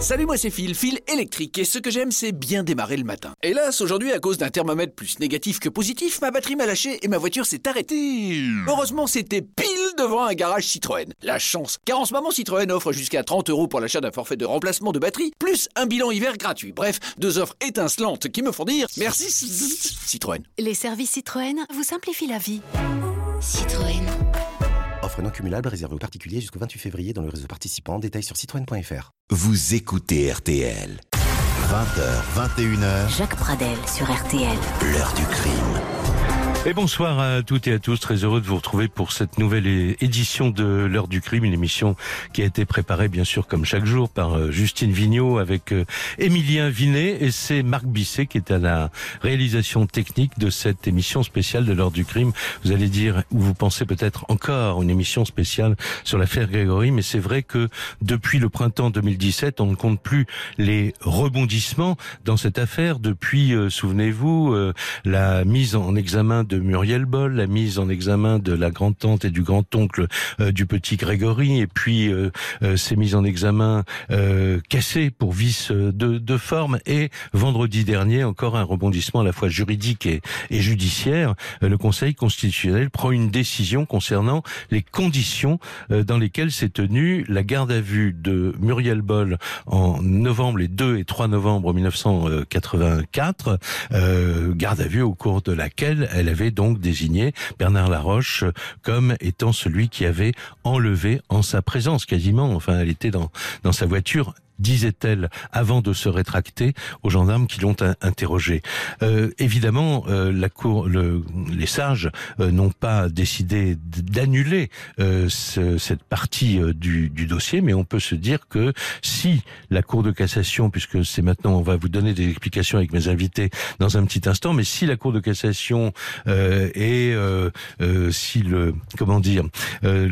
Salut, moi c'est Phil, Phil électrique, et ce que j'aime c'est bien démarrer le matin. Hélas, aujourd'hui, à cause d'un thermomètre plus négatif que positif, ma batterie m'a lâché et ma voiture s'est arrêtée. Heureusement, c'était pile devant un garage Citroën. La chance, car en ce moment Citroën offre jusqu'à 30 euros pour l'achat d'un forfait de remplacement de batterie, plus un bilan hiver gratuit. Bref, deux offres étincelantes qui me font dire merci Citroën. Les services Citroën vous simplifient la vie. Citroën. Offre non cumulable réservée aux particuliers jusqu'au 28 février dans le réseau participant. Détails sur citroën.fr. Vous écoutez RTL. 20h, 21h, Jacques Pradel sur RTL. l'heure du crime. Et bonsoir à toutes et à tous, très heureux de vous retrouver pour cette nouvelle édition de l'heure du crime, une émission qui a été préparée bien sûr comme chaque jour par euh, Justine Vignot avec euh, Émilien Vinet. Et c'est Marc Bisset qui est à la réalisation technique de cette émission spéciale de l'heure du crime. Vous allez dire, ou vous pensez peut-être encore une émission spéciale sur l'affaire Grégory, mais c'est vrai que depuis le printemps 2017, on ne compte plus les rebondissements dans cette affaire. Depuis, euh, souvenez-vous, la mise en examen de Muriel Boll, la mise en examen de la grand-tante et du grand-oncle euh, du petit Grégory, et puis euh, euh, ces mises en examen cassées pour vice de, de forme, et vendredi dernier, encore un rebondissement à la fois juridique et, judiciaire, le Conseil constitutionnel prend une décision concernant les conditions dans lesquelles s'est tenue la garde à vue de Muriel Boll en novembre, les 2 et 3 novembre 1984, euh, garde à vue au cours de laquelle elle avait donc désigné Bernard Laroche comme étant celui qui avait enlevé en sa présence quasiment, enfin elle était dans, dans sa voiture disait-elle avant de se rétracter aux gendarmes qui l'ont in- interrogé. Euh, évidemment, euh, la cour, le, les sages euh, n'ont pas décidé d'annuler euh, ce- cette partie euh, du, du dossier, mais on peut se dire que si la Cour de cassation, puisque c'est maintenant, on va vous donner des explications avec mes invités dans un petit instant, mais si la Cour de cassation et euh, si le comment dire le,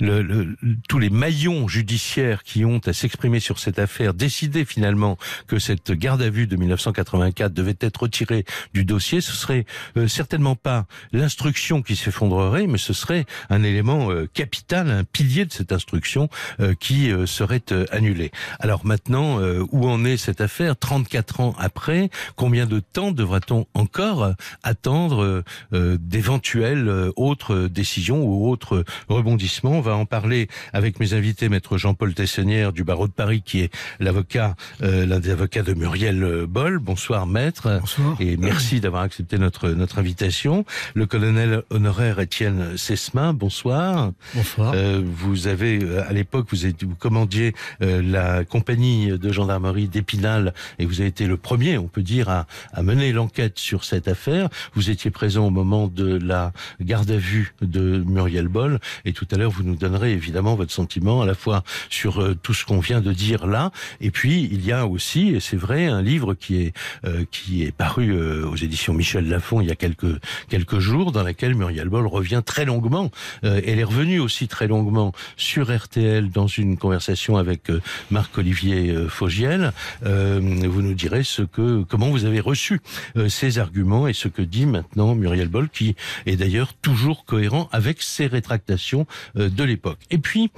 le- tous les maillons judiciaires qui ont à s'exprimer sur cette affaire décidaient finalement que cette garde à vue de 1984 devait être retirée du dossier, ce serait euh, certainement pas l'instruction qui s'effondrerait, mais ce serait un élément euh, capital, un pilier de cette instruction euh, qui serait euh, annulé. Alors maintenant, où en est cette affaire 34 ans après, combien de temps devra-t-on encore attendre d'éventuelles autres décisions ou autres rebondissements? On va en parler avec mes invités, maître Jean-Paul Tessonnière du barreau de Paris, qui est l'avocat, euh, l'un des avocats de Muriel euh, Boll. Bonsoir maître. Bonsoir. Et merci d'avoir accepté notre notre invitation. Le colonel honoraire Étienne Sesmin, bonsoir. Bonsoir. Euh, vous avez, euh, à l'époque, vous, êtes- vous commandiez euh, la compagnie de gendarmerie d'Épinal et vous avez été le premier, on peut dire, à, à mener l'enquête sur cette affaire. Vous étiez présent au moment de la garde à vue de Muriel Boll et tout à l'heure, vous nous donnerez évidemment votre sentiment à la fois sur euh, tout ce qu'on vient de dire là et puis il y a aussi, et c'est vrai, un livre qui est euh, qui est paru euh, aux éditions Michel Lafon il y a quelques quelques jours dans laquelle Muriel Boll revient très longuement euh, elle est revenue aussi très longuement sur RTL dans une conversation avec euh, Marc-Olivier euh, Fogiel. Euh, vous nous direz ce que, comment vous avez reçu ces arguments et ce que dit maintenant Muriel Boll, qui est d'ailleurs toujours cohérent avec ses rétractations de l'époque. Et puis,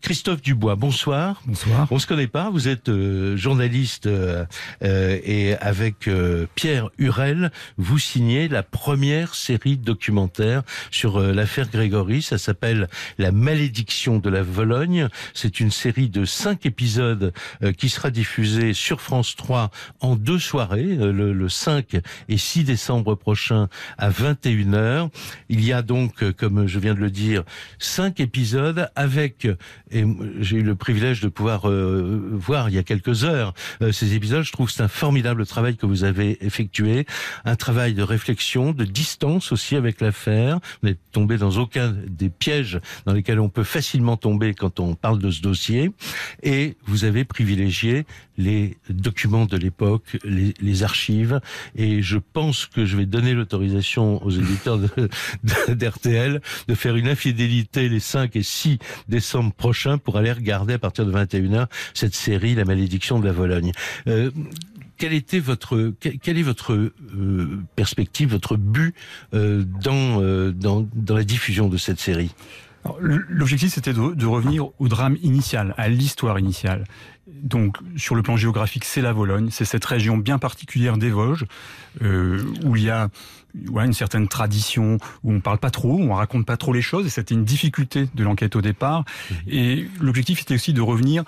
Christophe Dubois, bonsoir. Bonsoir. On se connaît pas, vous êtes euh, journaliste euh, euh, et avec euh, Pierre Hurel, vous signez la première série documentaire sur l'affaire Grégory. Ça s'appelle La malédiction de la Vologne. C'est une série de cinq épisodes euh, qui sera diffusée sur France 3 en deux soirées, euh, le, le 5 et 6 décembre prochain à 21h. Il y a donc, comme je viens de le dire, cinq épisodes avec, et j'ai eu le privilège de pouvoir euh, voir il y a quelques heures euh, ces épisodes. Je trouve que c'est un formidable travail que vous avez effectué, un travail de réflexion, de distance aussi avec l'affaire. Vous n'êtes tombé dans aucun des pièges dans lesquels on peut facilement tomber quand on parle de ce dossier, et vous avez privilégié les documents de l'époque, les, archives, et je pense que je vais donner l'autorisation aux éditeurs de- de- d'RTL de faire une infidélité les 5 et 6 décembre prochains pour aller regarder à partir de 21h cette série La malédiction de la Vologne. Euh, quelle était votre que- quelle est votre euh, perspective, votre but euh, dans, dans la diffusion de cette série? L'objectif, c'était de, de, revenir au drame initial, à l'histoire initiale. Donc, sur le plan géographique, c'est la Vologne, c'est cette région bien particulière des Vosges, euh, où il y a ouais, une certaine tradition, où on parle pas trop, où on raconte pas trop les choses, et c'était une difficulté de l'enquête au départ. Mmh. Et l'objectif était aussi de revenir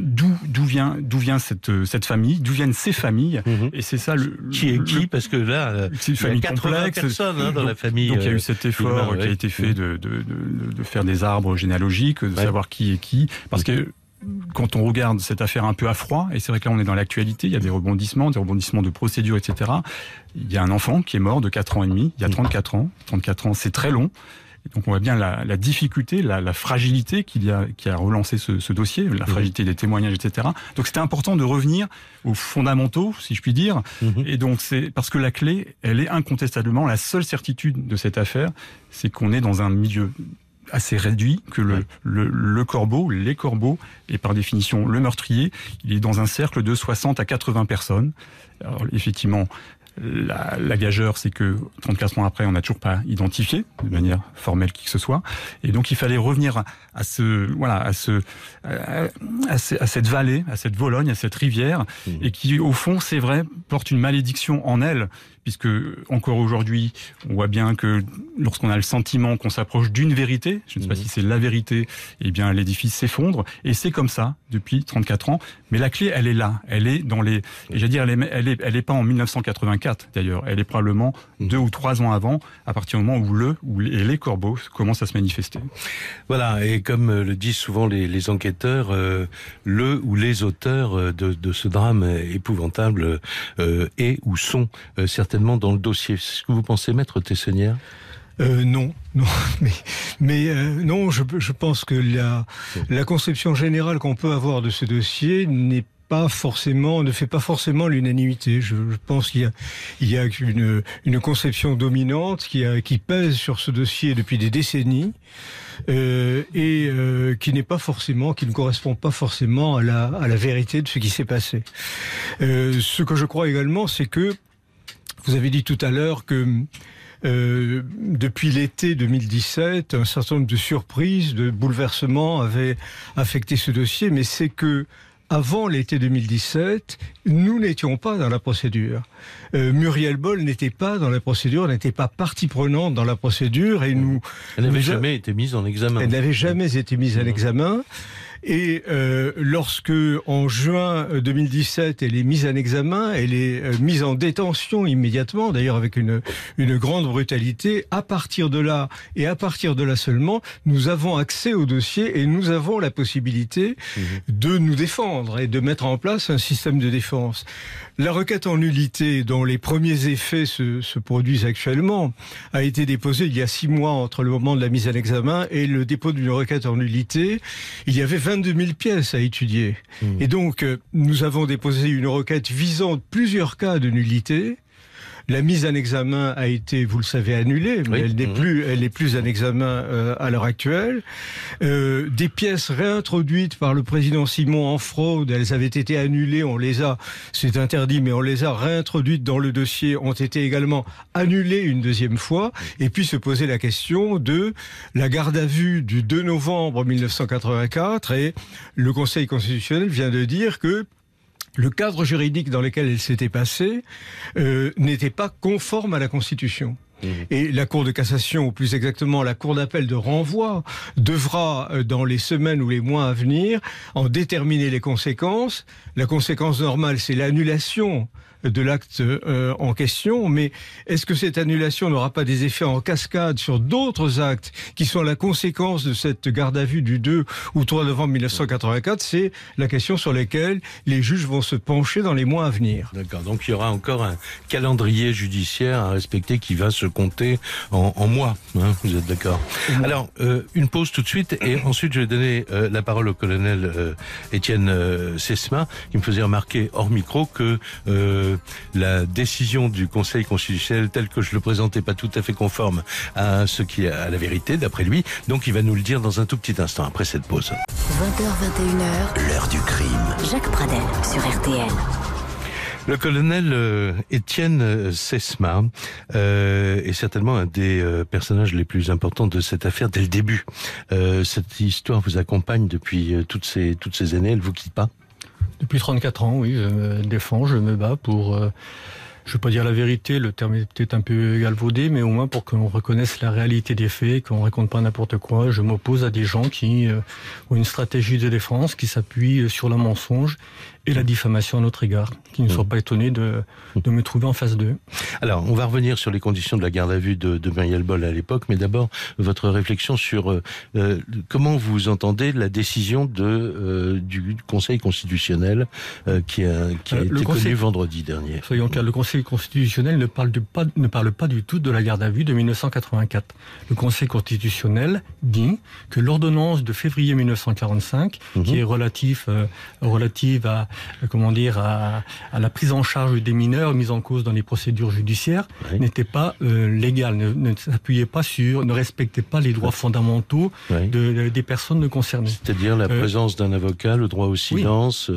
d'où d'où vient d'où vient cette cette famille, d'où viennent ces familles, Mhm. et c'est ça le Qui est qui? Parce que là, euh, c'est une il y a famille 80 complexe. personnes hein, dans Donc- la famille. Donc il y a euh, eu cet effort qui a été fait de, de, de, de faire des arbres généalogiques, de Ouais. savoir qui est qui, parce que quand on regarde cette affaire un peu à froid, et c'est vrai que là on est dans l'actualité, il y a des rebondissements, des rebondissements de procédures, etc. Il y a un enfant qui est mort de 4 ans et demi, il y a 34 ans. 34 ans, c'est très long. Et donc on voit bien la, la difficulté, la, la fragilité qu'il y a, qui a relancé ce, ce dossier, la fragilité des témoignages, etc. Donc c'était important de revenir aux fondamentaux, si je puis dire. Mhm. Et donc c'est parce que la clé, elle est incontestablement la seule certitude de cette affaire, c'est qu'on est dans un milieu assez réduit, que le, le, le corbeau, les corbeaux, et par définition le meurtrier, il est dans un cercle de 60 à 80 personnes. Alors effectivement, la, la gageure, c'est que 34 ans après, on n'a toujours pas identifié de manière formelle qui que ce soit, et donc il fallait revenir à, à ce, voilà, à ce, à, à ce- à cette vallée, à cette Vologne, à cette rivière, Mhm. et qui, au fond, c'est vrai, porte une malédiction en elle, puisque encore aujourd'hui, on voit bien que lorsqu'on a le sentiment qu'on s'approche d'une vérité, je ne sais pas Mhm. si c'est la vérité, eh bien l'édifice s'effondre, et c'est comme ça depuis 34 ans. Mais la clé, elle est là, elle est dans les, et j'allais dire, elle est, elle est, elle est pas en 1984 d'ailleurs, elle est probablement Mhm. deux ou trois ans avant, à partir du moment où le ou les, corbeaux commencent à se manifester. Voilà, et comme euh, le disent souvent les, les enquêteurs, euh, le ou les auteurs euh, de, de ce drame épouvantable euh, est ou sont euh, certainement dans le dossier. C'est ce que vous pensez, maître Tessonnière? Euh, non, non, mais, euh, non, je, pense que la, la conception générale qu'on peut avoir de ce dossier n'est pas forcément, ne fait pas forcément l'unanimité. Je, pense qu'il y a, il y a une, une conception dominante qui, qui pèse sur ce dossier depuis des décennies euh, et qui n'est pas forcément, qui ne correspond pas forcément à la, à la vérité de ce qui s'est passé. Ce que je crois également, c'est que vous avez dit tout à l'heure que euh, depuis l'été 2017, un certain nombre de surprises, de bouleversements avaient affecté ce dossier, mais c'est que avant l'été 2017, nous n'étions pas dans la procédure. Euh, Muriel Boll n'était pas dans la procédure, n'était pas partie prenante dans la procédure, et nous, Elle n'avait jamais été mise en examen. elle n'avait jamais été mise à l'examen. Et euh, lorsque, en juin 2017, elle est mise en examen, elle est euh, mise en détention immédiatement, d'ailleurs avec une, une grande brutalité, à partir de là, et à partir de là seulement, nous avons accès au dossier et nous avons la possibilité Mhm. de nous défendre et de mettre en place un système de défense. La requête en nullité, dont les premiers effets se, se produisent actuellement, a été déposée il y a six mois entre le moment de la mise en examen et le dépôt d'une requête en nullité. Il y avait 22 000 pièces à étudier. Mhm. Et donc, euh, nous avons déposé une requête visant plusieurs cas de nullité. La mise en examen a été, vous le savez, annulée, mais Oui. elle n'est Mhm. plus, elle n'est plus en examen euh, à l'heure actuelle. Euh, des pièces réintroduites par le président Simon en fraude, elles avaient été annulées, on les a, c'est interdit, mais on les a réintroduites dans le dossier, ont été également annulées une deuxième fois, et puis se poser la question de la garde à vue du 2 novembre 1984, et le Conseil constitutionnel vient de dire que le cadre juridique dans lequel elle s'était passée euh, n'était pas conforme à la Constitution. Mhm. Et la Cour de cassation, ou plus exactement la Cour d'appel de renvoi, devra, euh, dans les semaines ou les mois à venir, en déterminer les conséquences. La conséquence normale, c'est l'annulation de l'acte euh, en question, mais est-ce que cette annulation n'aura pas des effets en cascade sur d'autres actes qui sont la conséquence de cette garde à vue du 2 ou 3 novembre 1984 C'est la question sur laquelle les juges vont se pencher dans les mois à venir. D'accord, donc il y aura encore un calendrier judiciaire à respecter qui va se compter en, en mois. hein, vous êtes d'accord? Alors, euh, une pause tout de suite et ensuite je vais donner euh, la parole au colonel euh, Étienne Sesma qui me faisait remarquer hors micro que euh, la décision du Conseil constitutionnel telle que je le présentais pas tout à fait conforme à ce qui est à la vérité d'après lui. Donc il va nous le dire dans un tout petit instant après cette pause. 20h, 21h, L'heure du crime. Jacques Pradel sur RTL. Le colonel euh, Étienne euh, Sesma euh, est certainement un des euh, personnages les plus importants de cette affaire dès le début. Euh, cette histoire vous accompagne depuis euh, toutes ces toutes ces années, elle vous quitte pas? Depuis 34 ans, oui, je me défends, je me bats pour, euh, je ne veux pas dire la vérité, le terme est peut-être un peu galvaudé, mais au moins pour qu'on reconnaisse la réalité des faits, qu'on raconte pas n'importe quoi. Je m'oppose à des gens qui euh, ont une stratégie de défense qui s'appuie sur le mensonge et la diffamation à notre égard, qui ne soient pas étonnés de, de me trouver en face d'eux. Alors, on va revenir sur les conditions de la garde à vue de, de Muriel Boll à l'époque, mais d'abord votre réflexion sur euh, euh, comment vous entendez la décision de euh, du Conseil constitutionnel euh, qui a, qui a Euh, été Conseil- connue vendredi dernier. Soyons clairs, le Conseil constitutionnel ne parle, de pas, ne parle pas du tout de la garde à vue de 1984. Le Conseil constitutionnel dit que l'ordonnance de février 1945, qui est relative, euh, relative à, euh, comment dire, à, à la prise en charge des mineurs mis en cause dans les procédures judiciaires, Oui. n'était pas euh, légale, ne, ne s'appuyait pas sur, ne respectait pas les droits fondamentaux Oui. de, de- des personnes concernées. C'est-à-dire la Euh, présence d'un avocat, le droit au silence,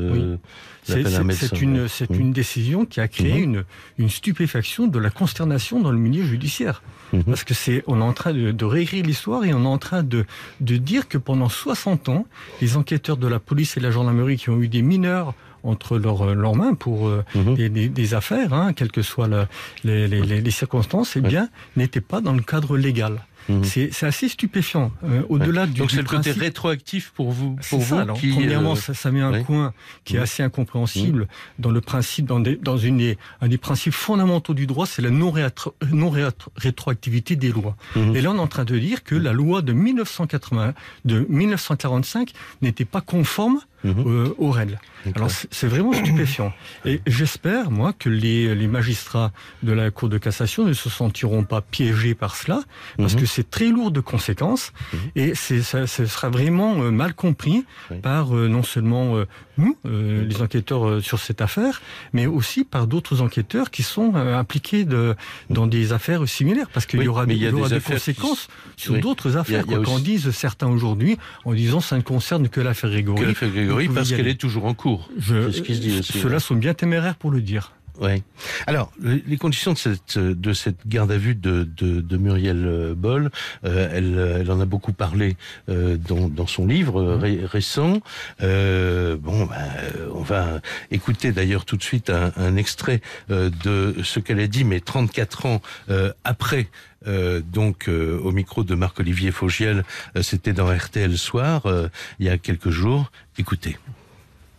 C'est un une, c'est une décision qui a créé Mhm. une, une stupéfaction, de la consternation dans le milieu judiciaire. Mhm. Parce que c'est, on est en train de, de réécrire l'histoire et on est en train de, de dire que pendant 60 ans, les enquêteurs de la police et de la gendarmerie qui ont eu des mineurs entre leurs leurs mains pour euh, des, des- des affaires, hein, quelles que soient la- les, les- les- circonstances, eh Ouais. bien, n'étaient pas dans le cadre légal. Mhm. C'est assez stupéfiant. Euh, Au-delà du Donc c'est le côté rétroactif pour vous, pour ça, vous alors, qui. premièrement, euh, ça, ça met un coin qui est Mhm. assez incompréhensible dans le principe, dans, des, dans une des, un des principes fondamentaux du droit, c'est la non-rétro- non-rétroactivité des lois. Mhm. Et là, on est en train de dire que la loi de 1980, de 1945 n'était pas conforme Mhm. euh, aux règles. Alors c'est vraiment stupéfiant. Et j'espère, moi, que les, les magistrats de la Cour de cassation ne se sentiront pas piégés par cela, parce Mhm. que c'est très lourd de conséquences, Mhm. et ça, ce sera vraiment euh, mal compris Oui. par euh, non seulement euh, nous, euh, les enquêteurs sur cette affaire, mais aussi par d'autres enquêteurs qui sont impliqués de, dans des affaires similaires, parce qu'il Oui, y aura, des, y y aura qui- conséquences sur Oui. d'autres affaires. qu'en aussi- disent certains aujourd'hui, en disant ça ne concerne que l'affaire Grégory. Que l'affaire Grégory, parce qu'elle est toujours en cours. Je- ce qui se dit aussi. Ceux-là sont bien téméraires pour le dire. Oui. Alors, les conditions de cette de cette garde à vue de de, de Muriel euh, Boll, euh, elle elle en a beaucoup parlé euh, dans dans son livre euh, ré- récent. Euh, bon, ben, euh, on va écouter d'ailleurs tout de suite un, un extrait euh, de ce qu'elle a dit, mais 34 ans euh, après. euh, donc euh, au micro de Marc-Olivier Faugiel, euh, c'était dans RTL Soir euh, il y a quelques jours. Écoutez.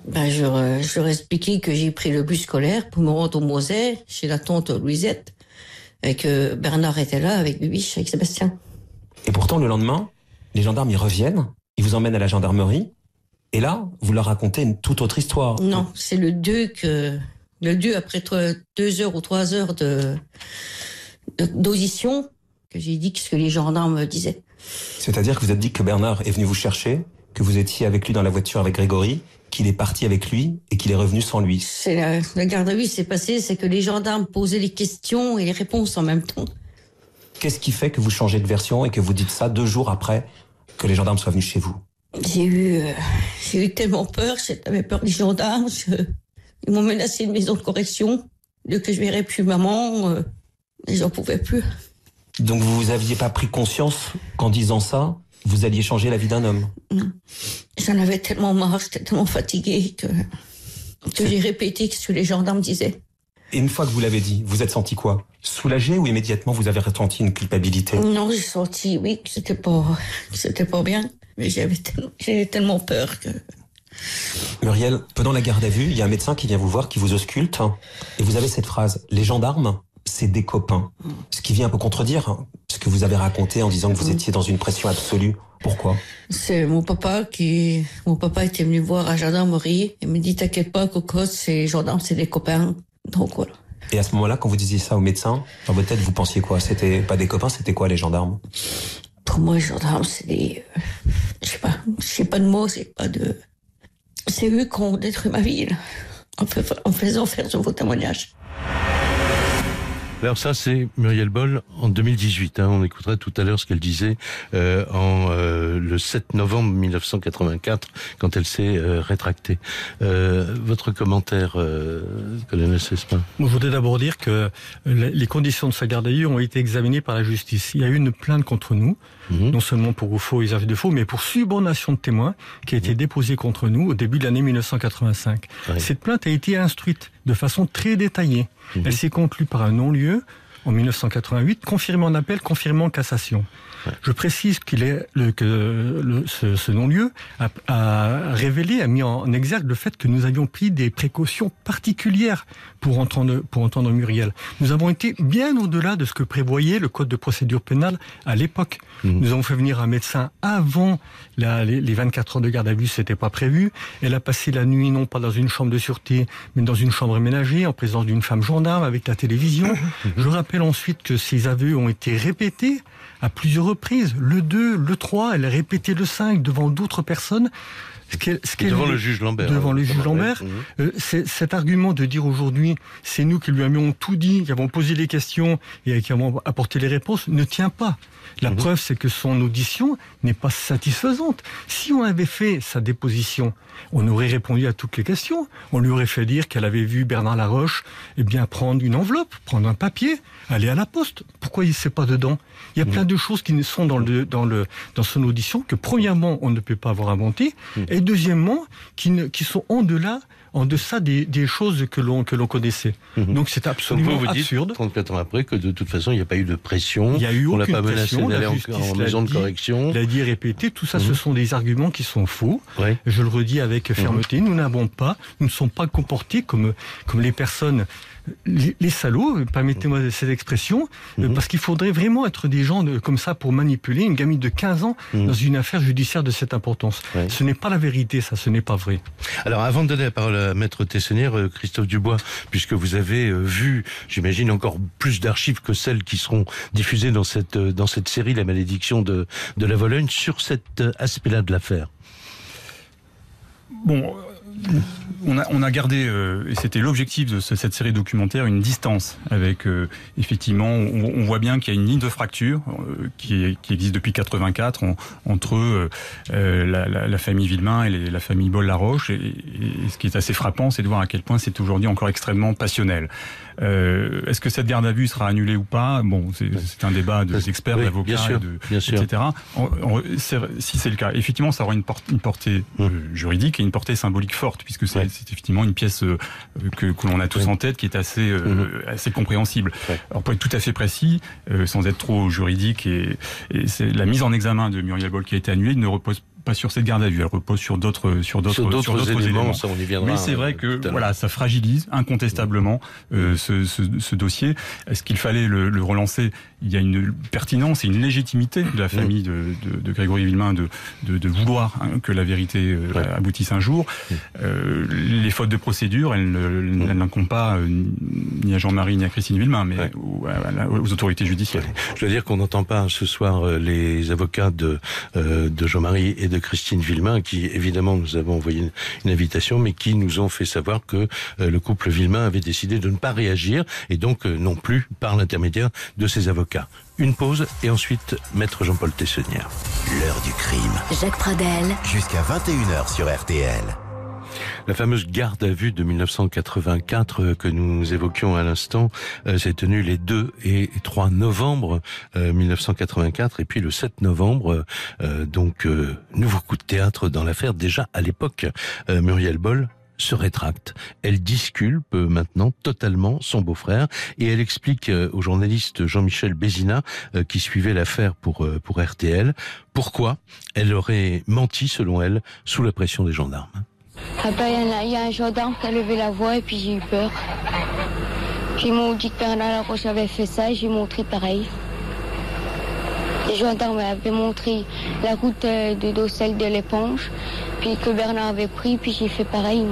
Ben, je, leur- je leur ai expliqué que j'ai pris le bus scolaire pour me rendre au Moselle, chez la tante Louisette, et que Bernard était là avec Bibiche, avec Sébastien. Et pourtant, le lendemain, les gendarmes y reviennent, ils vous emmènent à la gendarmerie, et là, vous leur racontez une toute autre histoire. Non, c'est le 2 que, le 2 après deux heures ou trois heures de, de- d'audition, que j'ai dit ce que les gendarmes me disaient. C'est-à-dire que vous êtes dit que Bernard est venu vous chercher, que vous étiez avec lui dans la voiture avec Grégory, qu'il est parti avec lui et qu'il est revenu sans lui. C'est la, la garde à vue, c'est passé, c'est que les gendarmes posaient les questions et les réponses en même temps. Qu'est-ce qui fait que vous changez de version et que vous dites ça deux jours après que les gendarmes soient venus chez vous? J'ai eu, euh, j'ai eu tellement peur, j'avais peur des gendarmes. je- ils m'ont menacé de maison de correction, de que je verrais plus maman. Euh, et j'en pouvais plus. Donc vous aviez pas pris conscience qu'en disant ça, vous alliez changer la vie d'un homme? J'en avais tellement marre, j'étais tellement fatiguée que, que j'ai répété ce que les gendarmes disaient. Et une fois que vous l'avez dit, vous êtes senti quoi? Soulagé ou immédiatement vous avez ressenti une culpabilité? Non, j'ai senti, oui, que c'était pas, que c'était pas bien. Mais j'avais tellement, tellement peur que. Muriel, pendant la garde à vue, il y a un médecin qui vient vous voir, qui vous ausculte, et vous avez cette phrase Les gendarmes, c'est des copains. Ce qui vient un peu contredire que vous avez raconté en disant que vous Mm. étiez dans une pression absolue. Pourquoi? C'est mon papa qui, mon papa était venu voir à gendarmerie et me dit t'inquiète pas, cocotte, c'est les gendarmes, c'est des copains. Donc voilà. Et à ce moment-là, quand vous disiez ça au médecin, dans votre tête, vous pensiez quoi? C'était pas des copains, c'était quoi les gendarmes? Pour moi, les gendarmes, c'est des, je sais pas, je sais pas de mots, c'est pas de, c'est eux qui ont détruit ma vie, là, en, faisant faire ce vos témoignages. Alors ça, c'est Muriel Boll en 2018. Hein. On écoutera tout à l'heure ce qu'elle disait euh, en euh, le 7 novembre 1984 quand elle s'est euh, rétractée. Euh, votre commentaire, euh, colonel Cespin? Je voudrais d'abord dire que les conditions de sa garde à vue ont été examinées par la justice. Il y a eu une plainte contre nous, Mhm. non seulement pour faux et usage de faux, mais pour subornation de témoins qui a été déposée contre nous au début de l'année 1985. Ouais. Cette plainte a été instruite de façon très détaillée. Mhm. Elle s'est conclue par un non-lieu en 1988, confirmé en appel, confirmé en cassation. Je précise qu'il est le, que le- ce, ce non-lieu a, a révélé, a mis en exergue le fait que nous avions pris des précautions particulières pour entendre, pour entendre Muriel. Nous avons été bien au-delà de ce que prévoyait le code de procédure pénale à l'époque. Mhm. Nous avons fait venir un médecin avant la- les, les 24 heures de garde à vue, c'était pas prévu. Elle a passé la nuit non pas dans une chambre de sûreté, mais dans une chambre aménagée en présence d'une femme gendarme avec la télévision. Je rappelle ensuite que ces aveux ont été répétés à plusieurs reprises. Le 2, le 3, elle a répété le 5 devant d'autres personnes. Ce ce qu'elle- Devant le juge Lambert. Devant hein, le juge Lambert. Euh, cet argument de dire aujourd'hui, c'est nous qui lui avions tout dit, qui avons posé les questions et qui avons apporté les réponses, ne tient pas. La Mhm. preuve, c'est que son audition n'est pas satisfaisante. Si on avait fait sa déposition, on aurait répondu à toutes les questions. On lui aurait fait dire qu'elle avait vu Bernard Laroche, eh bien, prendre une enveloppe, prendre un papier, aller à la poste. Pourquoi il ne sait pas dedans? Il y a plein de choses qui ne sont dans le, dans le, dans son audition que premièrement, on ne peut pas avoir inventé, et deuxièmement, qui, ne, qui sont en delà, en deçà des, des choses que l'on, que l'on connaissait. Mhm. Donc c'est Donc absolument vous vous dites, absurde. 34 ans après, que de toute façon, il n'y a pas eu de pression. Il y a eu on aucune pas menacé la d'aller en, en maison de correction. l'a dit répété, tout ça, ce Mhm. sont des arguments qui sont faux. Ouais. Je le redis avec fermeté, nous n'avons pas, nous ne sommes pas comportés comme, comme les personnes, les, les salauds, permettez-moi cette expression, euh, Mhm. parce qu'il faudrait vraiment être des gens de- comme ça pour manipuler une gamine de 15 ans Mhm. dans une affaire judiciaire de cette importance. Ouais. Ce n'est pas la vérité, ça, ce n'est pas vrai. Alors, avant de donner la parole à Maître Tessonnière, euh, Christophe Dubois, puisque vous avez euh, vu, j'imagine, encore plus d'archives que celles qui seront diffusées dans cette, dans cette série, La malédiction de, de la Vologne, sur cet aspect-là de l'affaire. Bon, euh, on a, on a gardé, euh, et c'était l'objectif de ce- cette série documentaire, une distance avec, euh, effectivement, on, on voit bien qu'il y a une ligne de fracture euh, qui, qui existe depuis 84 en- entre euh, euh, la, la- la famille Villemain et la famille Boll-Laroche. Et, et ce qui est assez frappant, c'est de voir à quel point c'est aujourd'hui encore extrêmement passionnel. Euh, Est-ce que cette garde à vue sera annulée ou pas? Bon, c'est un débat de- d'experts, Oui, d'avocats, bien sûr, et de- bien sûr. etc. En- c'est- si c'est le cas, effectivement, ça aura une, por- une portée euh, juridique et une portée symbolique forte, puisque c'est effectivement une pièce euh, que, que l'on a tous Oui. en tête, qui est assez, euh, Mhm. assez compréhensible. Alors pour être tout à fait précis, euh, sans être trop juridique, et, et la mise en examen de Muriel Boll qui a été annulée ne repose pas sur cette garde à vue, elle repose sur d'autres sur d'autres Sur d'autres d'autres éléments, ça, on y viendra, Mais c'est vrai euh, que voilà, ça fragilise incontestablement euh, ce, ce, ce dossier. Est-ce qu'il fallait le, le relancer Il y a une pertinence et une légitimité de la famille de, de, de Grégory Villemain de, de, vouloir hein, que la vérité euh, Ouais. aboutisse un jour. Euh, les fautes de procédure, elles n'incombent pas euh, ni à Jean-Marie ni à Christine Villemain, mais Ouais. aux, autorités judiciaires. Je dois dire qu'on n'entend pas ce soir les avocats de, euh, de Jean-Marie et de Christine Villemain, qui évidemment nous avons envoyé une, une invitation, mais qui nous ont fait savoir que le couple Villemain avait décidé de ne pas réagir, et donc non plus par l'intermédiaire de ses avocats. Une pause, et ensuite Maître Jean-Paul Tessonnière. L'heure du crime. Jacques Pradel, Jusqu'à 21h sur RTL. La fameuse garde à vue de 1984 euh, que nous évoquions à l'instant euh, s'est tenue les 2 et 3 novembre euh, 1984 et puis le 7 novembre euh, donc euh, nouveau coup de théâtre dans l'affaire déjà à l'époque euh, Muriel Boll se rétracte. Elle disculpe euh, maintenant totalement son beau-frère et elle explique euh, au journaliste Jean-Michel Bézina euh, qui suivait l'affaire pour pour RTL pourquoi elle aurait menti selon elle sous la pression des gendarmes. Après, il y, en a- il y a un gendarme qui a levé la voix et puis j'ai eu peur. Ils m'ont dit que Bernard Laroche avait fait ça et j'ai montré pareil. Les gendarmes avaient montré la route euh, de Dossel de l'éponge, puis que Bernard avait pris, puis j'ai fait pareil.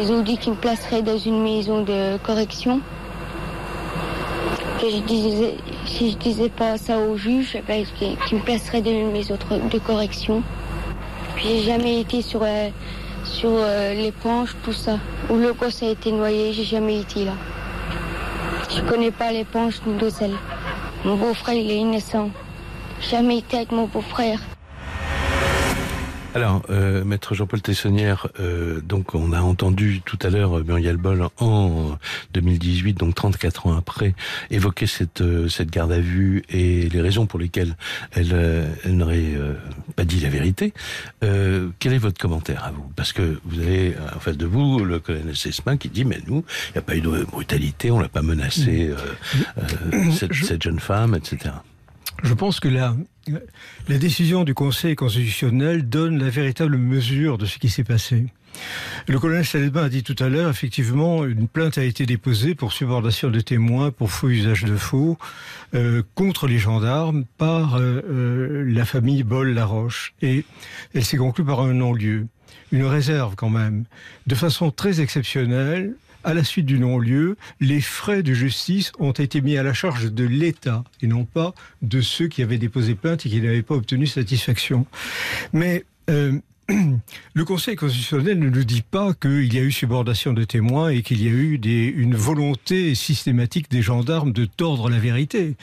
Ils ont dit qu'ils me placeraient dans une maison de correction. Que je disais, si je disais pas ça au juge, eh ben, qu'ils me placeraient dans une maison de correction. Puis j'ai jamais été sur, euh, sur euh, l'éponge, tout ça. Où le gosse a été noyé, j'ai jamais été là. Je connais pas penches ni d'ocelle. Mon beau-frère, il est innocent. Jamais été avec mon beau-frère. Alors, euh, maître Jean-Paul Tessonnière, euh, donc on a entendu tout à l'heure euh, Muriel Boll en 2018, donc 34 ans après, évoquer cette euh, cette garde à vue et les raisons pour lesquelles elle, euh, elle n'aurait pas dit la vérité. quel est votre commentaire à vous? Parce que vous avez en face de vous le colonel Sesmin qui dit mais nous, il n'y a pas eu de brutalité, on l'a pas menacé cette, cette jeune femme, etc. Je pense que la, la décision du Conseil constitutionnel donne la véritable mesure de ce qui s'est passé. Le colonel Salébin a dit tout à l'heure, effectivement, une plainte a été déposée pour subordination de témoins, pour faux usage de faux, euh, contre les gendarmes par euh, euh, la famille Boll-Laroche. Et elle s'est conclue par un non-lieu. Une réserve quand même. De façon très exceptionnelle, à la suite du non-lieu, les frais de justice ont été mis à la charge de l'État et non pas de ceux qui avaient déposé plainte et qui n'avaient pas obtenu satisfaction. Mais euh, le Conseil constitutionnel ne nous dit pas qu'il y a eu subordination de témoins et qu'il y a eu une volonté systématique des gendarmes de tordre la vérité.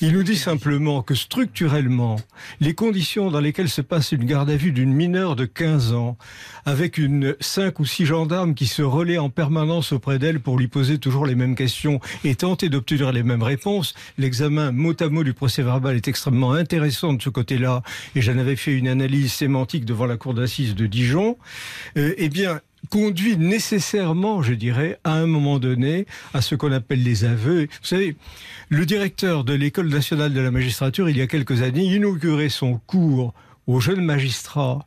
Il nous dit simplement que structurellement, les conditions dans lesquelles se passe une garde à vue d'une mineure de 15 ans, avec une cinq ou six gendarmes qui se relaient en permanence auprès d'elle pour lui poser toujours les mêmes questions et tenter d'obtenir les mêmes réponses, l'examen mot à mot du procès verbal est extrêmement intéressant de ce côté-là, et j'en avais fait une analyse sémantique devant la cour d'assises de Dijon, euh, eh bien, conduit nécessairement, je dirais, à un moment donné, à ce qu'on appelle les aveux. Vous savez, le directeur de l'École nationale de la magistrature, il y a quelques années, inaugurait son cours aux jeunes magistrats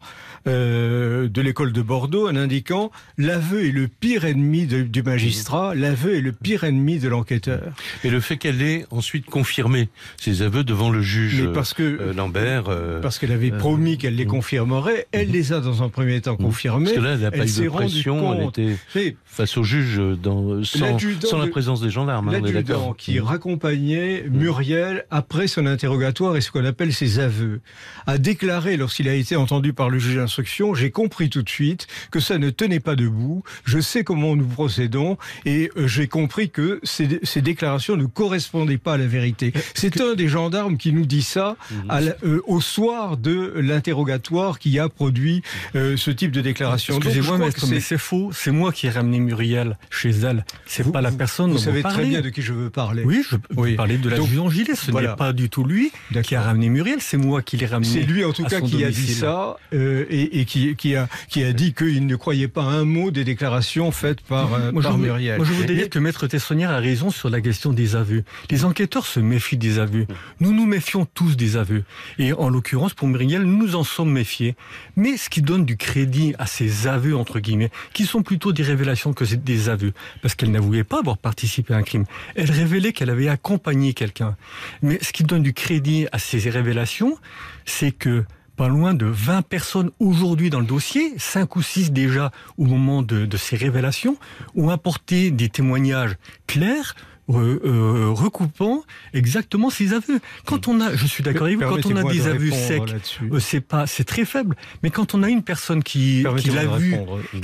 euh, de l'école de Bordeaux en indiquant l'aveu est le pire ennemi de, du magistrat, l'aveu est le pire ennemi de l'enquêteur. Et le fait qu'elle ait ensuite confirmé ses aveux devant le juge Mais parce que, euh, Lambert. Euh, parce qu'elle avait promis qu'elle les confirmerait, elle les a dans un premier temps confirmés. Parce que là, elle n'a pas eu de pression, elle était face au juge dans, sans, sans la présence des gendarmes. Hein, L'adjudant qui raccompagnait Muriel après son interrogatoire et ce qu'on appelle ses aveux, a déclaré lorsqu'il a été entendu par le juge d'instruction, j'ai compris tout de suite que ça ne tenait pas debout, je sais comment nous procédons et euh, j'ai compris que ces, ces, déclarations ne correspondaient pas à la vérité. C'est un des gendarmes qui nous dit ça mhm. à la, euh, au soir de l'interrogatoire qui a produit euh, ce type de déclaration. Excusez-moi, mais c'est faux. C'est moi qui ai ramené Muriel chez elle. C'est pas la personne. Vous savez très bien de qui je veux parler. Oui, je peux oui. parler de la Donc, Gilet. Ce voilà. n'est pas du tout lui qui a ramené Muriel. C'est moi qui l'ai ramené. C'est lui en tout cas qui domicile. a dit ça euh, et, et qui, qui, a, qui a dit qu'il ne croyait pas un mot des déclarations faites par, euh, moi, par je Muriel. Moi, je voudrais dire que Maître Tessonnière a raison sur la question des aveux. Les enquêteurs se méfient des aveux. Nous nous méfions tous des aveux. Et en l'occurrence, pour Muriel, nous en sommes méfiés. Mais ce qui donne du crédit à ces aveux, entre guillemets, qui sont plutôt des révélations que des aveux, parce qu'elle n'avouait pas avoir participé à un crime. Elle révélait qu'elle avait accompagné quelqu'un. Mais ce qui donne du crédit à ces révélations, c'est que pas loin de 20 personnes aujourd'hui dans le dossier, 5 ou 6 déjà au moment de, de ces révélations, ont apporté des témoignages clairs, euh, euh, recoupant exactement ces aveux. Quand on a, je suis d'accord avec vous, quand on a des aveux secs, euh, c'est pas, c'est très faible. Mais quand on a une personne qui, qui l'a vu,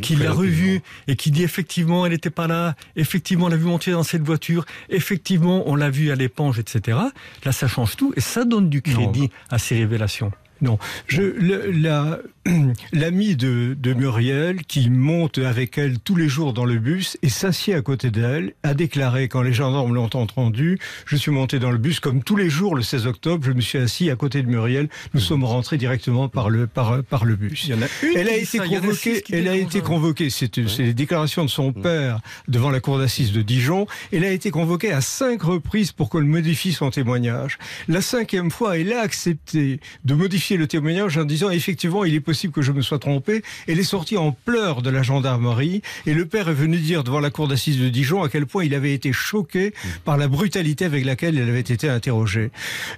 qui l'a revu et qui dit effectivement elle n'était pas là, effectivement on l'a vu monter dans cette voiture, effectivement on l'a vu à l'éponge, etc. Là ça change tout et ça donne du crédit non. à ces révélations. Non, je, le, la, l'ami de, de, Muriel, qui monte avec elle tous les jours dans le bus et s'assied à côté d'elle, a déclaré, quand les gendarmes l'ont entendu, je suis monté dans le bus comme tous les jours le 16 octobre, je me suis assis à côté de Muriel, nous mmh. sommes rentrés directement par le, par, par le bus. Il y en a une elle a été ça, convoquée, elle a été convoquée, c'est ouais. les déclarations de son mmh. père devant la cour d'assises de Dijon, elle a été convoquée à cinq reprises pour qu'elle modifie son témoignage. La cinquième fois, elle a accepté de modifier le témoignage en disant effectivement il est possible que je me sois trompé. Elle est sortie en pleurs de la gendarmerie et le père est venu dire devant la cour d'assises de Dijon à quel point il avait été choqué par la brutalité avec laquelle elle avait été interrogée.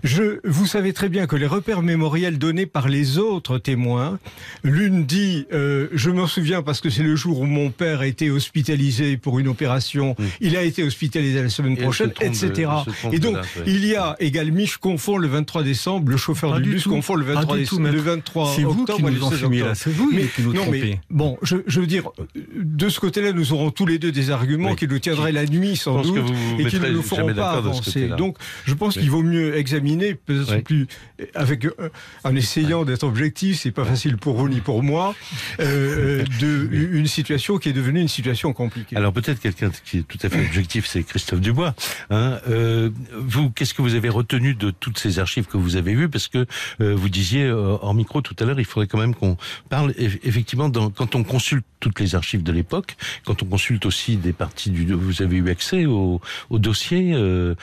Je, vous savez très bien que les repères mémoriels donnés par les autres témoins, l'une dit euh, je m'en souviens parce que c'est le jour où mon père a été hospitalisé pour une opération, il a été hospitalisé la semaine et prochaine, etc. De, et donc il y a également, je confonds le 23 décembre, le chauffeur Pas du bus confond le 23 23, Ah, du tout, maître. le 23 C'est vous qui nous le en 16 fumez, là. octobre. C'est vous Mais- qui nous non, mais trompez. bon, je, je veux dire, de ce côté-là, nous aurons tous les deux des arguments Oui. qui nous tiendraient la nuit sans doute vous vous et qui ne nous feront pas avancer. Donc, je pense Oui. qu'il vaut mieux examiner, peut-être Oui. plus avec euh, en essayant d'être objectif. C'est pas facile pour vous ni pour moi euh, euh, de une situation qui est devenue une situation compliquée. Alors peut-être quelqu'un qui est tout à fait objectif, c'est Christophe Dubois. Hein. Euh, vous, qu'est-ce que vous avez retenu de toutes ces archives que vous avez vues? Parce que euh, vous disiez euh, hors micro tout à l'heure, il faudrait quand même qu'on parle eff- effectivement dans, quand on consulte toutes les archives de l'époque, quand on consulte aussi des parties du, vous avez eu accès au, dossier euh,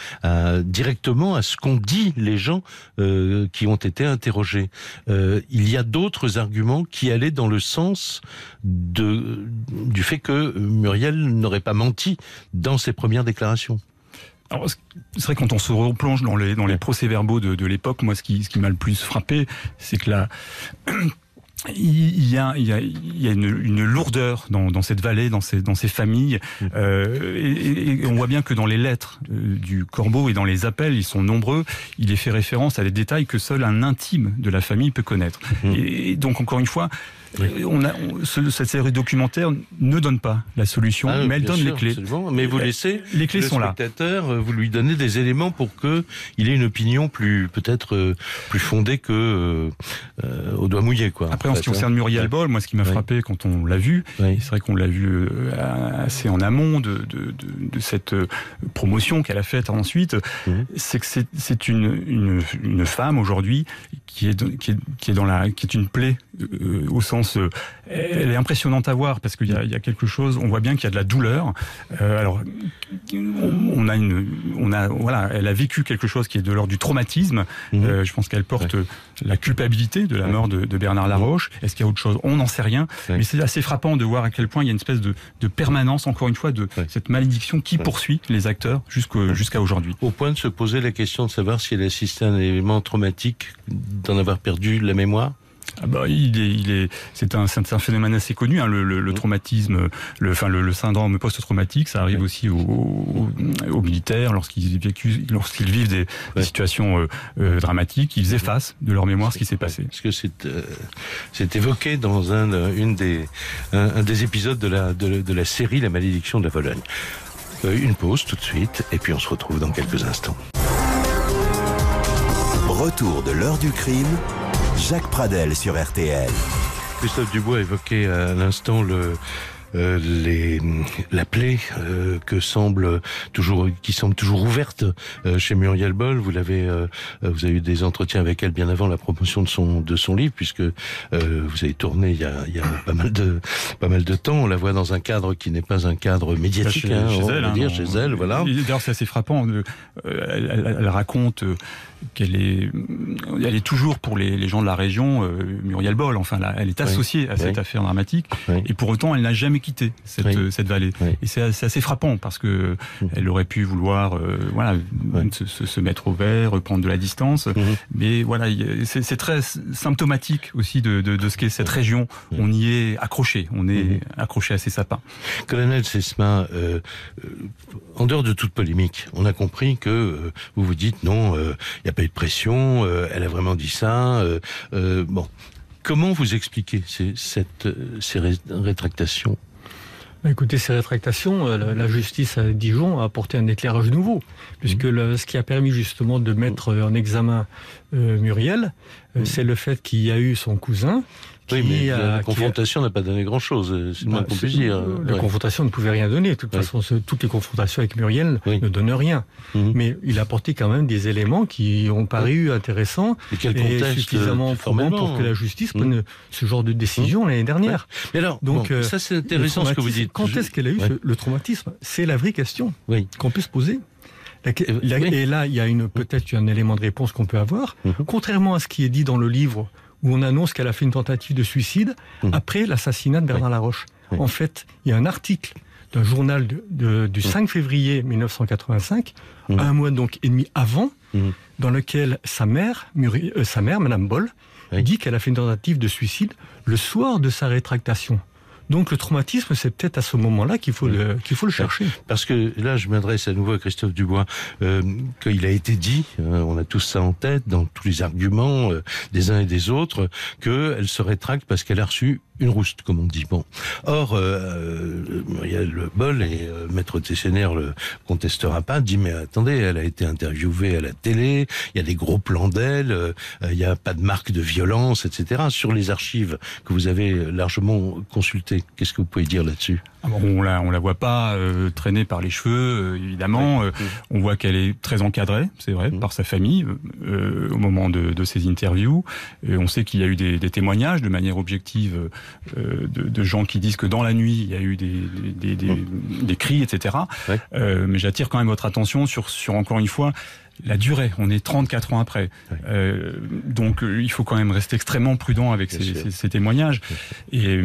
directement à ce qu'ont dit les gens euh, qui ont été interrogés. Euh, il y a d'autres arguments qui allaient dans le sens du fait que Muriel n'aurait pas menti dans ses premières déclarations. Alors, c'est vrai quand on se replonge dans les dans les procès-verbaux de, de l'époque, moi ce qui ce qui m'a le plus frappé, c'est que là il y a il y a il y a une, une lourdeur dans, dans cette vallée, dans ces dans ces familles, euh, et, et on voit bien que dans les lettres euh, du Corbeau et dans les appels, ils sont nombreux. Il est fait référence à des détails que seul un intime de la famille peut connaître. Et, et donc encore une fois. On a, on- ce- cette série documentaire ne donne pas la solution, Ah, mais elle donne sûr, les clés. absolument. Mais vous Euh, laissez les clés le sont là. spectateur, euh, vous lui donnez des éléments pour que il ait une opinion plus peut-être euh, plus fondée que euh, au doigt mouillé quoi. Après, en ce qui concerne Muriel Boll, moi, ce qui m'a frappé quand on l'a vu, et c'est vrai qu'on l'a vu assez en amont de, de, de, de cette promotion qu'elle a faite ensuite, c'est que c'est- une, une, une femme aujourd'hui qui est, qui, est, qui est dans la, qui est une plaie euh, au sens, euh, elle est impressionnante à voir parce qu'il y a, il y a quelque chose, on voit bien qu'il y a de la douleur. Euh, alors, on, a une, on a, voilà, elle a vécu quelque chose qui est de l'ordre du traumatisme. Euh, je pense qu'elle porte la culpabilité de la mort de, de Bernard Laroche. Est-ce qu'il y a autre chose? On n'en sait rien. Mais c'est assez frappant de voir à quel point il y a une espèce de, de permanence, encore une fois, de cette malédiction qui poursuit les acteurs jusqu'à aujourd'hui. Au point de se poser la question de savoir si elle assistait à un élément traumatique, d'en avoir perdu la mémoire? Ah bah, il est, il est, c'est un, c'est un phénomène assez connu, hein, le, le, le traumatisme, le, enfin le, le syndrome post-traumatique, ça arrive aussi aux, aux, aux militaires lorsqu'ils vivent des, des situations euh, euh, dramatiques, ils effacent de leur mémoire ce qui s'est passé. Parce que c'est euh, c'est évoqué dans un une des un, un des épisodes de la de, de la série La malédiction de la Vologne. Euh, une pause tout de suite et puis on se retrouve dans quelques instants. Retour de l'heure du crime, Jacques Pradel sur RTL. Christophe Dubois évoquait à l'instant le euh, les, la plaie euh, que semble toujours, qui semble toujours ouverte euh, chez Muriel Boll. Vous l'avez, euh, vous avez eu des entretiens avec elle bien avant la promotion de son de son livre, puisque euh, vous avez tourné il y a, il y a pas mal de pas mal de temps. On la voit dans un cadre qui n'est pas un cadre médiatique, Chez, hein, chez on elle, va hein, dire, chez elle, voilà. D'ailleurs, c'est assez frappant. euh, elle, elle- elle raconte euh, qu'elle est, elle est toujours pour les, les gens de la région euh, Muriel Boll. Enfin, là, elle est Oui. associée à cette Oui. affaire dramatique, et pour autant, elle n'a jamais quitté cette, euh, cette vallée. Et c'est assez, frappant parce que elle aurait pu vouloir, euh, voilà, se, mettre au vert, prendre de la distance. Mais voilà, c'est très symptomatique aussi de, de, de ce qu'est cette région. On y est accroché, on est accroché à ces sapins. Colonel Sesma, euh, en dehors de toute polémique, on a compris que vous vous dites non, il pas eu de pression, euh, elle a vraiment dit ça. euh, euh, bon, comment vous expliquez ces, cette, ces ré- rétractations? Bah, Écoutez, ces rétractations, la, justice à Dijon a apporté un éclairage nouveau, puisque le- ce qui a permis justement de mettre en examen euh, Muriel, euh, c'est le fait qu'il y a eu son cousin. Oui, mais a- la a- confrontation n'a pas donné grand-chose, euh, c'est le moins Bah, qu'on puisse dire. La Ouais. confrontation ne pouvait rien donner. De toute façon, ce- toutes les confrontations avec Muriel ne donnent rien. Mhm. Mais il a apporté quand même des éléments qui ont paru intéressants Et quel contexte, suffisamment euh, probants pour que la justice prenne ce genre de décision l'année dernière. Mais alors, Donc, bon, euh, ça c'est intéressant ce que vous dites. Quand est-ce qu'elle a eu ce- le traumatisme? C'est la vraie question oui. qu'on peut se poser. La- Euh, Et là, il y a une peut-être un élément de réponse qu'on peut avoir. Mhm. Contrairement à ce qui est dit dans le livre, où on annonce qu'elle a fait une tentative de suicide Mhm. après l'assassinat de Bernard Laroche. En fait, il y a un article d'un journal de- de- du 5 février 1985, un mois donc et demi avant, dans lequel sa mère, Muri- euh, sa mère, Madame Boll, dit qu'elle a fait une tentative de suicide le soir de sa rétractation. Donc le traumatisme, c'est peut-être à ce moment-là qu'il faut le qu'il faut le chercher. Parce que là, je m'adresse à nouveau à Christophe Dubois, euh, qu'il a été dit, hein, on a tous ça en tête dans tous les arguments euh, des uns et des autres, qu'elle se rétracte parce qu'elle a reçu une rouste, comme on dit. Bon. Or, euh, Muriel Boll et euh, Maître Tessener le contestera pas, dit mais attendez, elle a été interviewée à la télé, il y a des gros plans d'elle, euh, il n'y a pas de marque de violence, etc. Sur les archives que vous avez largement consultées, qu'est-ce que vous pouvez dire là-dessus? Ah bon, on la, on la voit pas euh, traîner par les cheveux, euh, évidemment. Euh, on voit qu'elle est très encadrée, c'est vrai, par sa famille au moment de, de ses interviews. Et on sait qu'il y a eu des, des, témoignages de manière objective de, de, gens qui disent que dans la nuit il y a eu des, des, des, des cris, etc. mais j'attire quand même votre attention sur, sur encore une fois la durée. On est 34 ans après. Euh, donc il faut quand même rester extrêmement prudent avec ces, ces, ces, témoignages. Et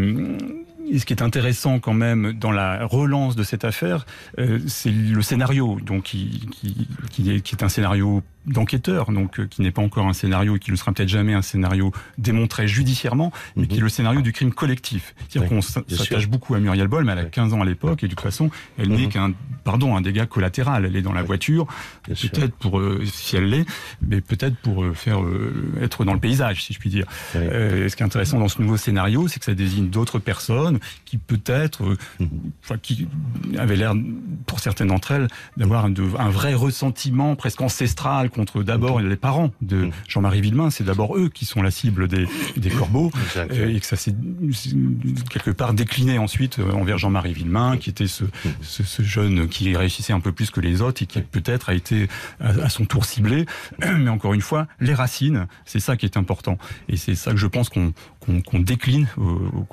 et ce qui est intéressant quand même dans la relance de cette affaire, euh, c'est le scénario, donc qui, qui, qui, est, qui est un scénario d'enquêteur, donc euh, qui n'est pas encore un scénario et qui ne sera peut-être jamais un scénario démontré judiciairement, mais mm -hmm. qui est le scénario du crime collectif. C'est-à-dire oui, qu'on s'attache beaucoup à Muriel Boll, mais elle a 15 ans à l'époque et de toute façon, elle mm -hmm. n'est qu'un pardon un dégât collatéral. Elle est dans la voiture, peut-être pour euh, si elle l'est, mais peut-être pour euh, faire être dans le paysage, si je puis dire. Ce qui est intéressant dans ce nouveau scénario, c'est que ça désigne d'autres personnes qui peut-être, mm -hmm. enfin, qui avaient l'air, pour certaines d'entre elles, d'avoir un, un vrai ressentiment presque ancestral contre d'abord les parents de Jean-Marie Villemain. C'est d'abord eux qui sont la cible des, des corbeaux euh, et que ça s'est quelque part décliné ensuite euh, envers Jean-Marie Villemain, qui était ce, ce, ce, jeune qui réussissait un peu plus que les autres et qui peut-être a été à, à, son tour ciblé. Mais encore une fois, les racines, c'est ça qui est important. Et c'est ça que je pense qu'on qu qu décline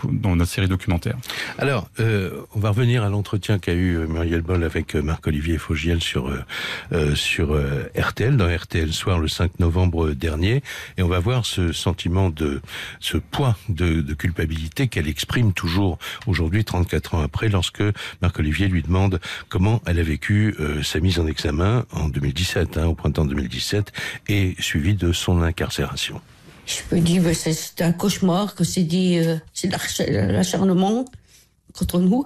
dans notre série documentaire. Alors, euh, on va revenir à l'entretien qu'a eu euh, Muriel Boll avec Marc-Olivier Fogiel sur, euh, RTL, dans RTL Soir le 5 novembre dernier et on va voir ce sentiment de ce poids de, culpabilité qu'elle exprime toujours aujourd'hui 34 ans après lorsque Marc Olivier lui demande comment elle a vécu euh, sa mise en examen en 2017 hein, au printemps 2017 et suivi de son incarcération. Je peux dire que c'est un cauchemar que c'est dit euh, c'est l'acharnement contre nous.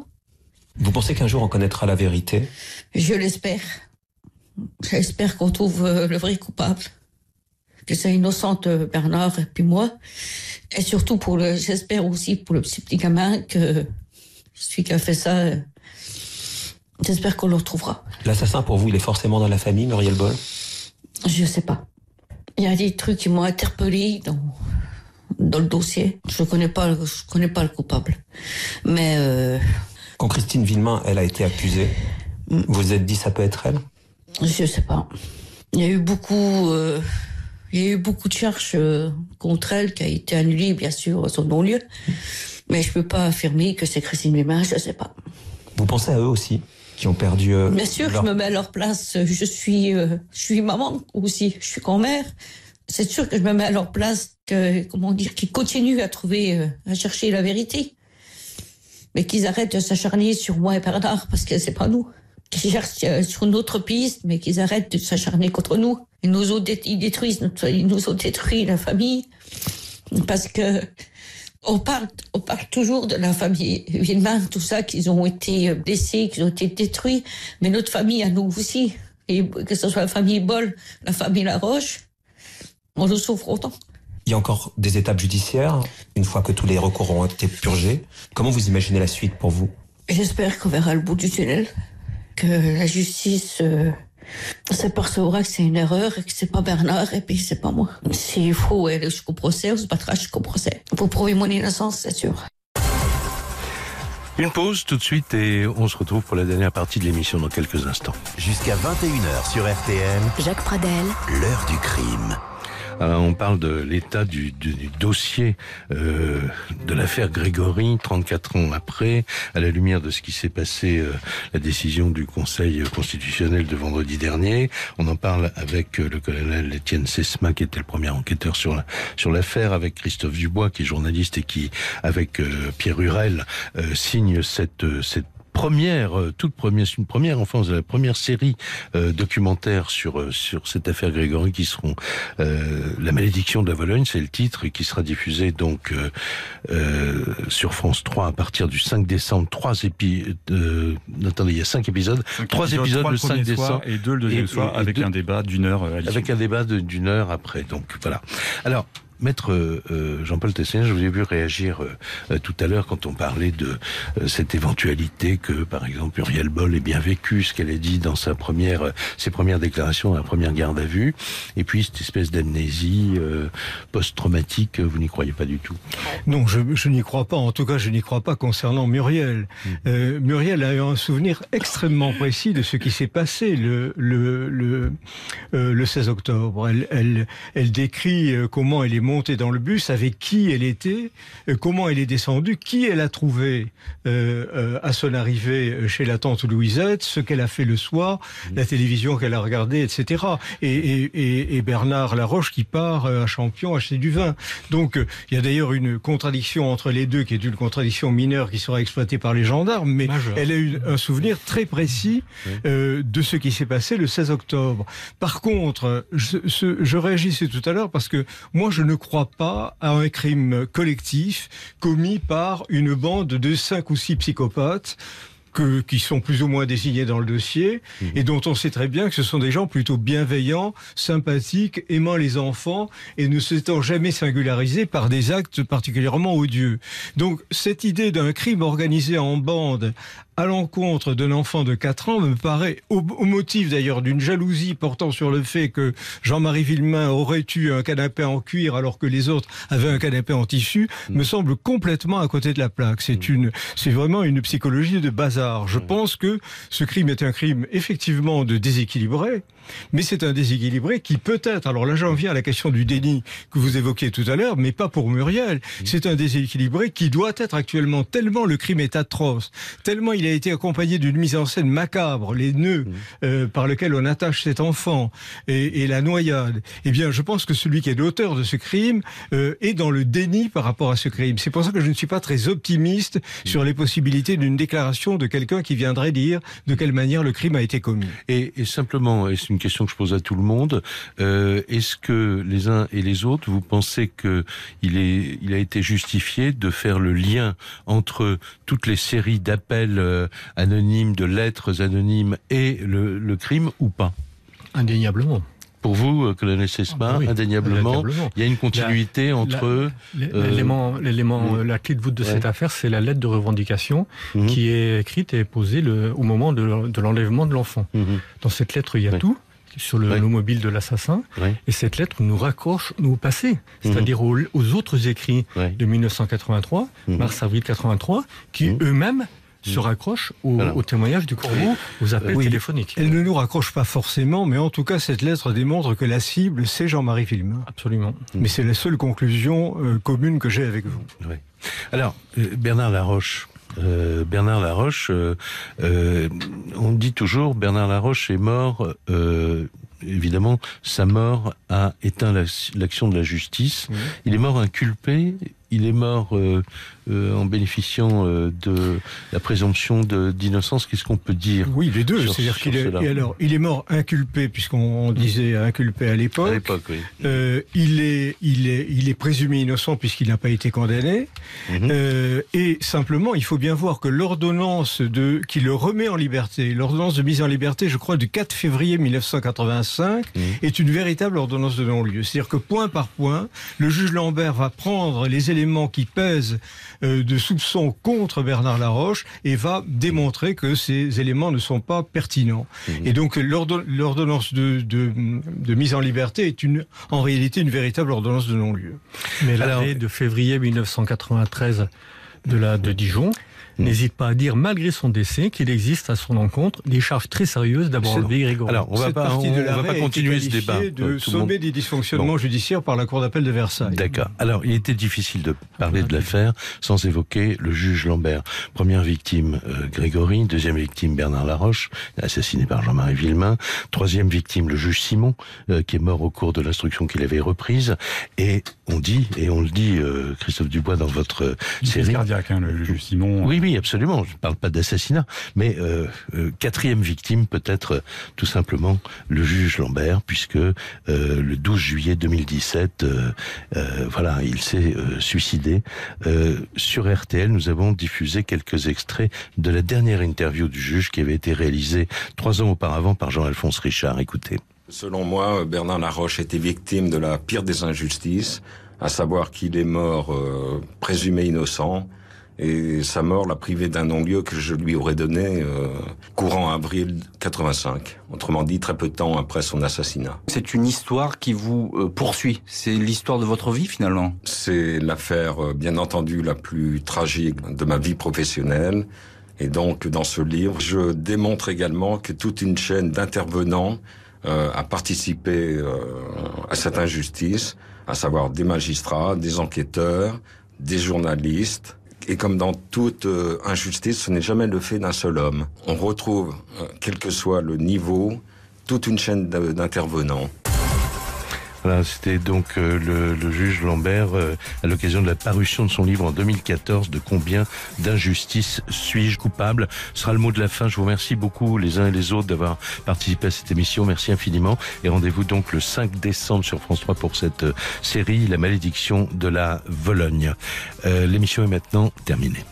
Vous pensez qu'un jour on connaîtra la vérité? Je l'espère. J'espère qu'on trouve euh, le vrai coupable. Que c'est innocente euh, Bernard et puis moi. Et surtout pour le, j'espère aussi pour le petit gamin que celui qui a fait ça, j'espère qu'on le retrouvera. L'assassin pour vous, il est forcément dans la famille, Muriel Boll? Je sais pas. Il y a des trucs qui m'ont interpellé dans, dans le dossier. Je connais pas, je connais pas le coupable. Mais euh... quand Christine Villemain, elle a été accusée, mm. vous vous êtes dit ça peut être elle? Je sais pas. Il y a eu beaucoup, euh, il y a eu beaucoup de cherches euh, contre elle qui a été annulée, bien sûr, à son non-lieu. Mais je peux pas affirmer que c'est Christine Villemain, je sais pas. Vous pensez à eux aussi? Qui ont perdu. Euh, bien sûr, leur... je me mets à leur place. Je suis, euh, je suis maman aussi. Je suis grand-mère. C'est sûr que je me mets à leur place. Que, comment dire, qu'ils continuent à trouver, euh, à chercher la vérité, mais qu'ils arrêtent de s'acharner sur moi et Bernard parce que c'est pas nous qui cherchent sur une autre piste, mais qu'ils arrêtent de s'acharner contre nous. Ils nous ont, dé ils détruisent notre, ils nous ont détruit la famille. Parce que, on parle, on parle toujours de la famille Villemain, tout ça, qu'ils ont été blessés, qu'ils ont été détruits, mais notre famille à nous aussi. Et que ce soit la famille Boll, la famille Laroche, on le souffre autant. Il y a encore des étapes judiciaires, une fois que tous les recours ont été purgés. Comment vous imaginez la suite pour vous? J'espère qu'on verra le bout du tunnel que la justice euh, s'apercevra que c'est une erreur et que c'est pas Bernard et puis c'est pas moi. S'il faut aller jusqu'au procès, on se battra jusqu'au procès. Pour prouver mon innocence, c'est sûr. Une pause tout de suite et on se retrouve pour la dernière partie de l'émission dans quelques instants. Jusqu'à 21h sur RTL. Jacques Pradel. L'heure du crime. Alors, on parle de l'état du, dossier euh, de l'affaire Grégory, 34 ans après, à la lumière de ce qui s'est passé, euh, la décision du Conseil constitutionnel de vendredi dernier. On en parle avec euh, le colonel Étienne Sesma, qui était le premier enquêteur sur la, sur l'affaire, avec Christophe Dubois, qui est journaliste et qui, avec euh, Pierre Hurel, euh, signe cette, cette première, euh, toute première, c'est une première enfance, la première série euh, documentaire sur euh, sur cette affaire Grégory qui seront euh, la malédiction de la Vologne, c'est le titre et qui sera diffusé donc sur France 3 à partir du 5 décembre. Trois épisodes. attendez, il y a cinq épisodes. trois épisodes, le 5 décembre et deux le deuxième soir avec un débat d'une heure. avec un débat d'une heure après. Donc voilà. Alors Maître euh, Jean-Paul Tessin, je vous ai vu réagir euh, tout à l'heure quand on parlait de euh, cette éventualité que, par exemple, Uriel Boll ait bien vécu ce qu'elle a dit dans sa première, ses premières déclarations la première garde à vue, et puis cette espèce d'amnésie post-traumatique, vous n'y croyez pas du tout? Non, je, je n'y crois pas. En tout cas, je n'y crois pas concernant Muriel. Mmh. Muriel a eu un souvenir extrêmement précis de ce qui s'est passé le le le, le 16 octobre. Elle, elle, elle décrit comment elle est montée dans le bus, avec qui elle était, euh, comment elle est descendue, qui elle a trouvé euh, euh, à son arrivée chez la tante Louisette, ce qu'elle a fait le soir, la télévision qu'elle a regardée, etc. Et, et, et, Bernard Laroche qui part à Champion acheter du vin. Donc il y a d'ailleurs une contradiction entre les deux qui est une contradiction mineure qui sera exploitée par les gendarmes, mais elle a eu un souvenir très précis de ce qui s'est passé le 16 octobre. Par contre, je, je réagissais tout à l'heure parce que moi je ne crois pas à un crime collectif commis par une bande de cinq ou six psychopathes que, qui sont plus ou moins désignés dans le dossier mhm. et dont on sait très bien que ce sont des gens plutôt bienveillants, sympathiques, aimant les enfants et ne s'étant jamais singularisés par des actes particulièrement odieux. Donc cette idée d'un crime organisé en bande à l'encontre d'un enfant de 4 ans me paraît, au, motif d'ailleurs d'une jalousie portant sur le fait que Jean-Marie Villemain aurait eu un canapé en cuir alors que les autres avaient un canapé en tissu, mm. me semble complètement à côté de la plaque. C'est mm. une, c'est vraiment une psychologie de bazar. Je mm. pense que ce crime est un crime effectivement de déséquilibré, mais c'est un déséquilibré qui peut-être, alors là j'en viens à la question du déni que vous évoquiez tout à l'heure, mais pas pour Muriel. C'est un déséquilibré qui doit être actuellement tellement le crime est atroce, tellement il a été accompagné d'une mise en scène macabre, les nœuds mmh. euh, par lesquels on attache cet enfant et, la noyade, eh bien, je pense que celui qui est l'auteur de ce crime euh, est dans le déni par rapport à ce crime. C'est pour ça que je ne suis pas très optimiste mmh. sur les possibilités d'une déclaration de quelqu'un qui viendrait dire de quelle manière le crime a été commis. Et, simplement, et c'est une question que je pose à tout le monde, euh, est-ce que les uns et les autres, vous pensez que il est, il a été justifié de faire le lien entre toutes les séries d'appels anonymes, de lettres anonymes et le, crime ou pas Indéniablement. Pour vous, euh, colonel Sesma, ah indéniablement, il y a une continuité entre... Euh, l'élément, mm. la clé de voûte de cette affaire, c'est la lettre de revendication mm-hmm. qui est écrite et posée le, au moment de, l'enlèvement de l'enfant. Mm-hmm. Dans cette lettre, il y a tout sur le, mobile de l'assassin. Et cette lettre nous raccroche au passé, c'est-à-dire aux, autres écrits de 1983, mhm. mars-avril 83, qui mhm. eux-mêmes se raccrochent au, témoignage du corbeau, aux appels téléphoniques. Elle ne nous raccroche pas forcément, mais en tout cas, cette lettre démontre que la cible, c'est Jean-Marie Villemin. Absolument. Mais c'est la seule conclusion euh, commune que j'ai avec vous. Alors, euh, Bernard Laroche, euh, Bernard Laroche, euh, euh, on dit toujours Bernard Laroche est mort. évidemment, sa mort a éteint l'action de la justice. Il est mort inculpé. Il est mort euh, en bénéficiant euh, de la présomption d'innocence. Qu'est-ce qu'on peut dire Oui, les deux. C'est-à-dire qu'il est, alors, il est mort inculpé puisqu'on disait inculpé à l'époque. Oui. Euh, il est, il est, il est présumé innocent puisqu'il n'a pas été condamné. Mhm. euh, et simplement, il faut bien voir que l'ordonnance de qui le remet en liberté, l'ordonnance de mise en liberté, je crois, du 4 février 1985, mhm. est une véritable ordonnance de non-lieu. C'est-à-dire que point par point, le juge Lambert va prendre les éléments qui pèsent euh, de soupçons contre Bernard Laroche et va démontrer que ces éléments ne sont pas pertinents. Mmh. Et donc l'ordonnance de, de, mise en liberté est une, en réalité une véritable ordonnance de non-lieu. Mais l'arrêt de février 1993 de la de Dijon. N'hésite pas à dire, malgré son décès, qu'il existe à son encontre des charges très sérieuses d'avoir enlevé Grégory. Alors, on va pas, on, va pas continuer ce débat. de sommet des dysfonctionnements judiciaires par la Cour d'appel de Versailles. D'accord. Alors, il était difficile de parler de l'affaire sans évoquer le juge Lambert. Première victime, euh, Grégory. Deuxième victime, Bernard Laroche, assassiné par Jean-Marie Villemain. Troisième victime, le juge Simon, euh, qui est mort au cours de l'instruction qu'il avait reprise. Et on dit, et on le dit, euh, Christophe Dubois, dans votre série... cardiaque, hein, le juge Simon. Oui, oui, oui, absolument. Je ne parle pas d'assassinat, mais euh, euh, quatrième victime peut-être euh, tout simplement le juge Lambert, puisque euh, le 12 juillet 2017, euh, voilà, il s'est suicidé. Sur RTL, nous avons diffusé quelques extraits de la dernière interview du juge qui avait été réalisée trois ans auparavant par Jean-Alphonse Richard. Écoutez. Selon moi, Bernard Laroche était victime de la pire des injustices, à savoir qu'il est mort présumé innocent, et sa mort l'a privé d'un non-lieu que je lui aurais donné euh, courant avril 85, autrement dit très peu de temps après son assassinat. C'est une histoire qui vous euh, poursuit. C'est l'histoire de votre vie finalement. C'est l'affaire, euh, bien entendu, la plus tragique de ma vie professionnelle. Et donc, dans ce livre, je démontre également que toute une chaîne d'intervenants euh, a participé euh, à cette injustice, à savoir des magistrats, des enquêteurs, des journalistes. Et comme dans toute euh, injustice, ce n'est jamais le fait d'un seul homme. On retrouve, euh, quel que soit le niveau, toute une chaîne d'intervenants. Voilà, c'était donc euh, le, le juge Lambert euh, à l'occasion de la parution de son livre en 2014 de combien d'injustices suis-je coupable? Ce sera le mot de la fin. Je vous remercie beaucoup les uns et les autres d'avoir participé à cette émission. Merci infiniment et rendez-vous donc le 5 décembre sur France 3 pour cette euh, série La malédiction de la Vologne. Euh, L'émission est maintenant terminée.